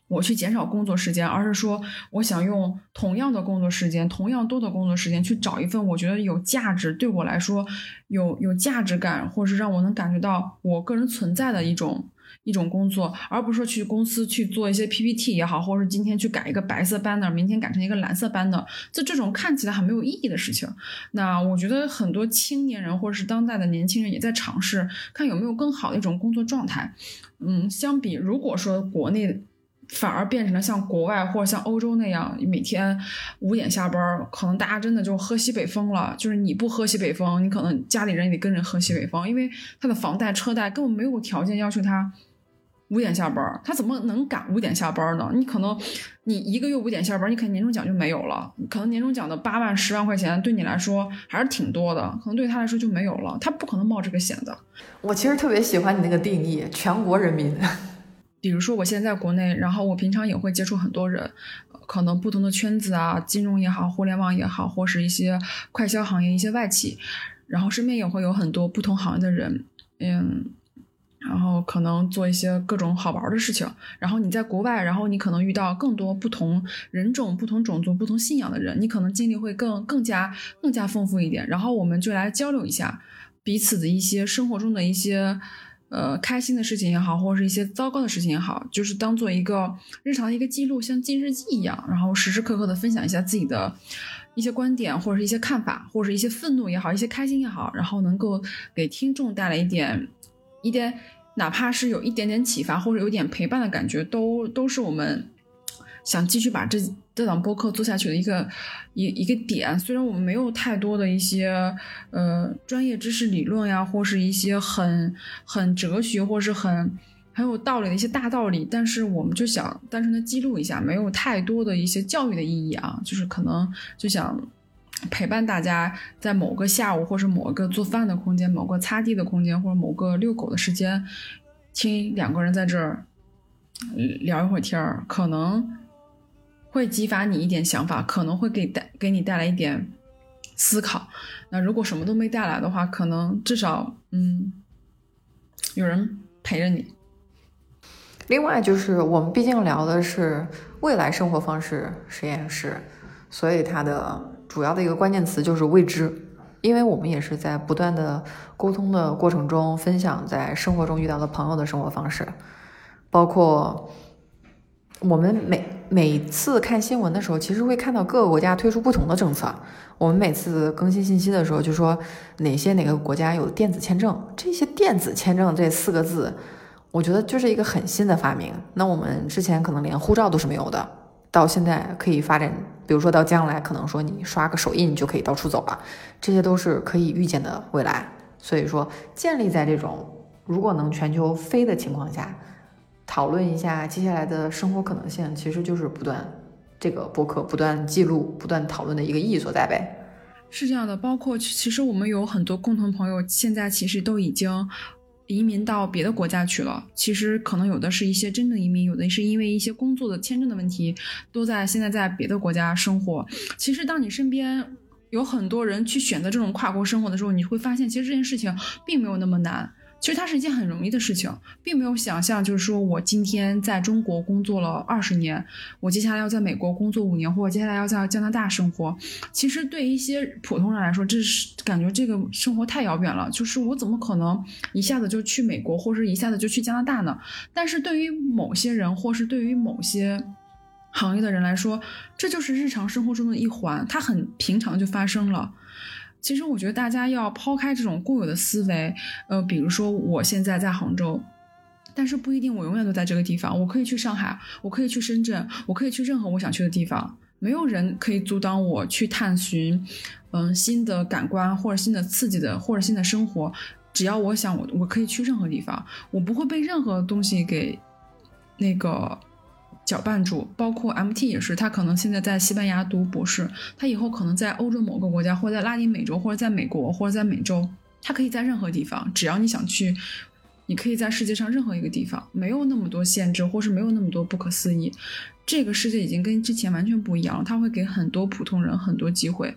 我去减少工作时间，而是说我想用同样的工作时间，同样多的工作时间去找一份我觉得有价值，对我来说有有价值感，或是让我能感觉到我个人存在的一种一种工作，而不是说去公司去做一些 PPT 也好，或者是今天去改一个白色 banner，明天改成一个蓝色 banner，就这种看起来很没有意义的事情。那我觉得很多青年人或者是当代的年轻人也在尝试看有没有更好的一种工作状态。嗯，相比如果说国内。反而变成了像国外或者像欧洲那样，每天五点下班，可能大家真的就喝西北风了。就是你不喝西北风，你可能家里人也得跟着喝西北风，因为他的房贷车贷根本没有条件要求他五点下班，他怎么能赶五点下班呢？你可能你一个月五点下班，你可能年终奖就没有了，可能年终奖的八万十万块钱对你来说还是挺多的，可能对他来说就没有了，他不可能冒这个险的。我其实特别喜欢你那个定义，全国人民。比如说，我现在在国内，然后我平常也会接触很多人，可能不同的圈子啊，金融也好，互联网也好，或是一些快销行业、一些外企，然后身边也会有很多不同行业的人，嗯，然后可能做一些各种好玩的事情。然后你在国外，然后你可能遇到更多不同人种、不同种族、不同信仰的人，你可能经历会更更加更加丰富一点。然后我们就来交流一下彼此的一些生活中的一些。呃，开心的事情也好，或者是一些糟糕的事情也好，就是当做一个日常的一个记录，像记日记一样，然后时时刻刻的分享一下自己的一些观点，或者是一些看法，或者是一些愤怒也好，一些开心也好，然后能够给听众带来一点一点，哪怕是有一点点启发，或者有点陪伴的感觉，都都是我们想继续把这这档播客做下去的一个一一个点。虽然我们没有太多的一些呃专业知识理论呀，或是一些很很哲学或是很很有道理的一些大道理，但是我们就想单纯的记录一下，没有太多的一些教育的意义啊，就是可能就想。陪伴大家在某个下午，或是某个做饭的空间，某个擦地的空间，或者某个遛狗的时间，听两个人在这儿聊一会儿天儿，可能会激发你一点想法，可能会给带给你带来一点思考。那如果什么都没带来的话，可能至少嗯，有人陪着你。另外就是我们毕竟聊的是未来生活方式实验室，所以它的。主要的一个关键词就是未知，因为我们也是在不断的沟通的过程中，分享在生活中遇到的朋友的生活方式，包括我们每每次看新闻的时候，其实会看到各个国家推出不同的政策。我们每次更新信息的时候，就说哪些哪个国家有电子签证，这些电子签证这四个字，我觉得就是一个很新的发明。那我们之前可能连护照都是没有的。到现在可以发展，比如说到将来可能说你刷个手印就可以到处走了，这些都是可以预见的未来。所以说，建立在这种如果能全球飞的情况下，讨论一下接下来的生活可能性，其实就是不断这个博客不断记录、不断讨论的一个意义所在呗。是这样的，包括其实我们有很多共同朋友，现在其实都已经。移民到别的国家去了，其实可能有的是一些真正移民，有的是因为一些工作的签证的问题，都在现在在别的国家生活。其实当你身边有很多人去选择这种跨国生活的时候，你会发现，其实这件事情并没有那么难。其实它是一件很容易的事情，并没有想象，就是说我今天在中国工作了二十年，我接下来要在美国工作五年，或者接下来要在加拿大生活。其实对一些普通人来说，这是感觉这个生活太遥远了。就是我怎么可能一下子就去美国，或者一下子就去加拿大呢？但是对于某些人，或是对于某些行业的人来说，这就是日常生活中的一环，它很平常就发生了。其实我觉得大家要抛开这种固有的思维，呃，比如说我现在在杭州，但是不一定我永远都在这个地方。我可以去上海，我可以去深圳，我可以去任何我想去的地方。没有人可以阻挡我去探寻，嗯，新的感官或者新的刺激的或者新的生活。只要我想，我我可以去任何地方，我不会被任何东西给那个。搅拌住，包括 MT 也是，他可能现在在西班牙读博士，他以后可能在欧洲某个国家，或者在拉丁美洲，或者在美国，或者在美洲，他可以在任何地方，只要你想去，你可以在世界上任何一个地方，没有那么多限制，或是没有那么多不可思议。这个世界已经跟之前完全不一样了，他会给很多普通人很多机会，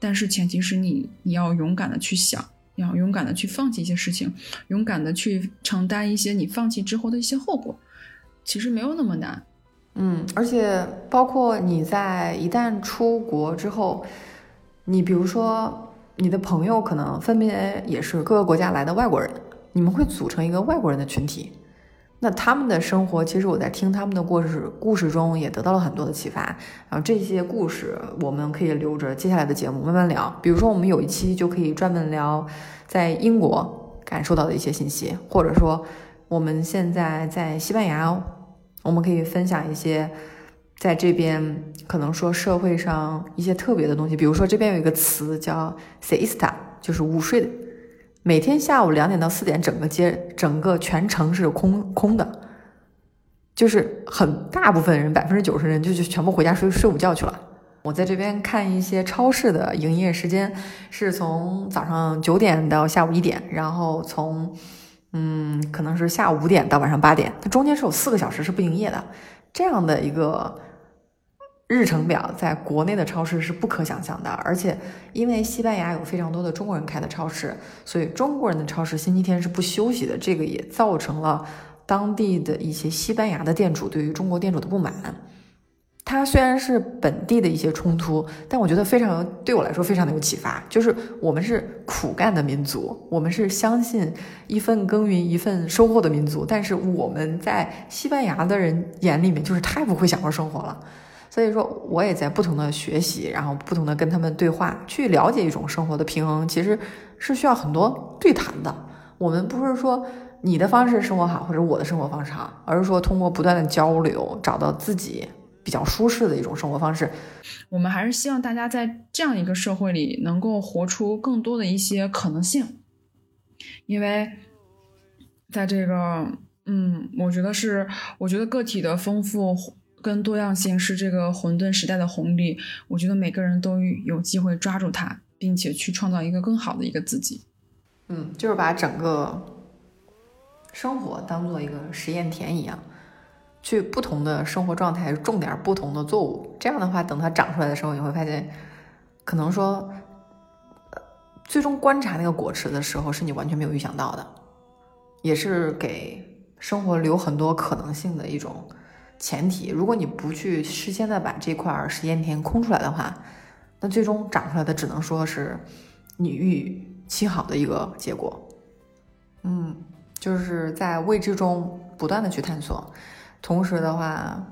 但是前提是你你要勇敢的去想，要勇敢的去放弃一些事情，勇敢的去承担一些你放弃之后的一些后果，其实没有那么难。嗯，而且包括你在一旦出国之后，你比如说你的朋友可能分别也是各个国家来的外国人，你们会组成一个外国人的群体。那他们的生活，其实我在听他们的故事故事中也得到了很多的启发。然后这些故事我们可以留着接下来的节目慢慢聊。比如说我们有一期就可以专门聊在英国感受到的一些信息，或者说我们现在在西班牙。我们可以分享一些在这边可能说社会上一些特别的东西，比如说这边有一个词叫 siesta，就是午睡的。每天下午两点到四点，整个街、整个全城是空空的，就是很大部分人，百分之九十人就就全部回家睡睡午觉去了。我在这边看一些超市的营业时间是从早上九点到下午一点，然后从。嗯，可能是下午五点到晚上八点，它中间是有四个小时是不营业的，这样的一个日程表，在国内的超市是不可想象的。而且，因为西班牙有非常多的中国人开的超市，所以中国人的超市星期天是不休息的，这个也造成了当地的一些西班牙的店主对于中国店主的不满。它虽然是本地的一些冲突，但我觉得非常对我来说非常的有启发。就是我们是苦干的民族，我们是相信一份耕耘一份收获的民族。但是我们在西班牙的人眼里面就是太不会享受生活了。所以说，我也在不同的学习，然后不同的跟他们对话，去了解一种生活的平衡，其实是需要很多对谈的。我们不是说你的方式生活好，或者我的生活方式好，而是说通过不断的交流，找到自己。比较舒适的一种生活方式。我们还是希望大家在这样一个社会里能够活出更多的一些可能性，因为在这个，嗯，我觉得是，我觉得个体的丰富跟多样性是这个混沌时代的红利。我觉得每个人都有机会抓住它，并且去创造一个更好的一个自己。嗯，就是把整个。生活当做一个实验田一样，去不同的生活状态种点不同的作物。这样的话，等它长出来的时候，你会发现，可能说，最终观察那个果实的时候，是你完全没有预想到的，也是给生活留很多可能性的一种前提。如果你不去事先的把这块实验田空出来的话，那最终长出来的只能说是你预期好的一个结果。嗯。就是在未知中不断的去探索，同时的话，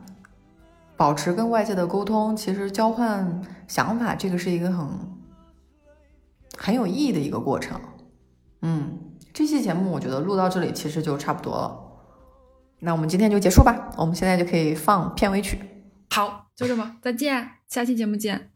保持跟外界的沟通，其实交换想法，这个是一个很很有意义的一个过程。嗯，这期节目我觉得录到这里其实就差不多了，那我们今天就结束吧，我们现在就可以放片尾曲。好，就这么，再见，下期节目见。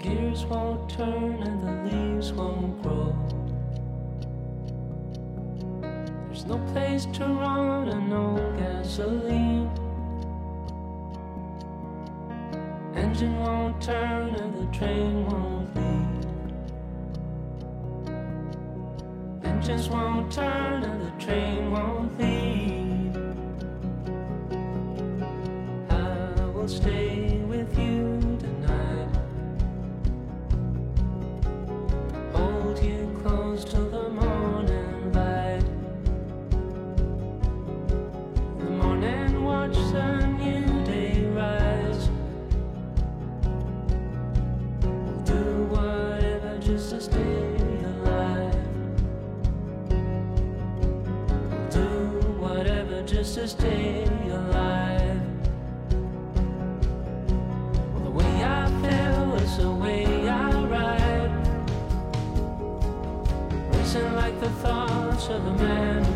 gears won't turn and the leaves won't grow. There's no place to run and no gasoline. Engine won't turn and the train won't leave. Engines won't turn and the train won't leave. I will stay to stay alive. Well, the way I feel is the way I ride. Racing like the thoughts of a man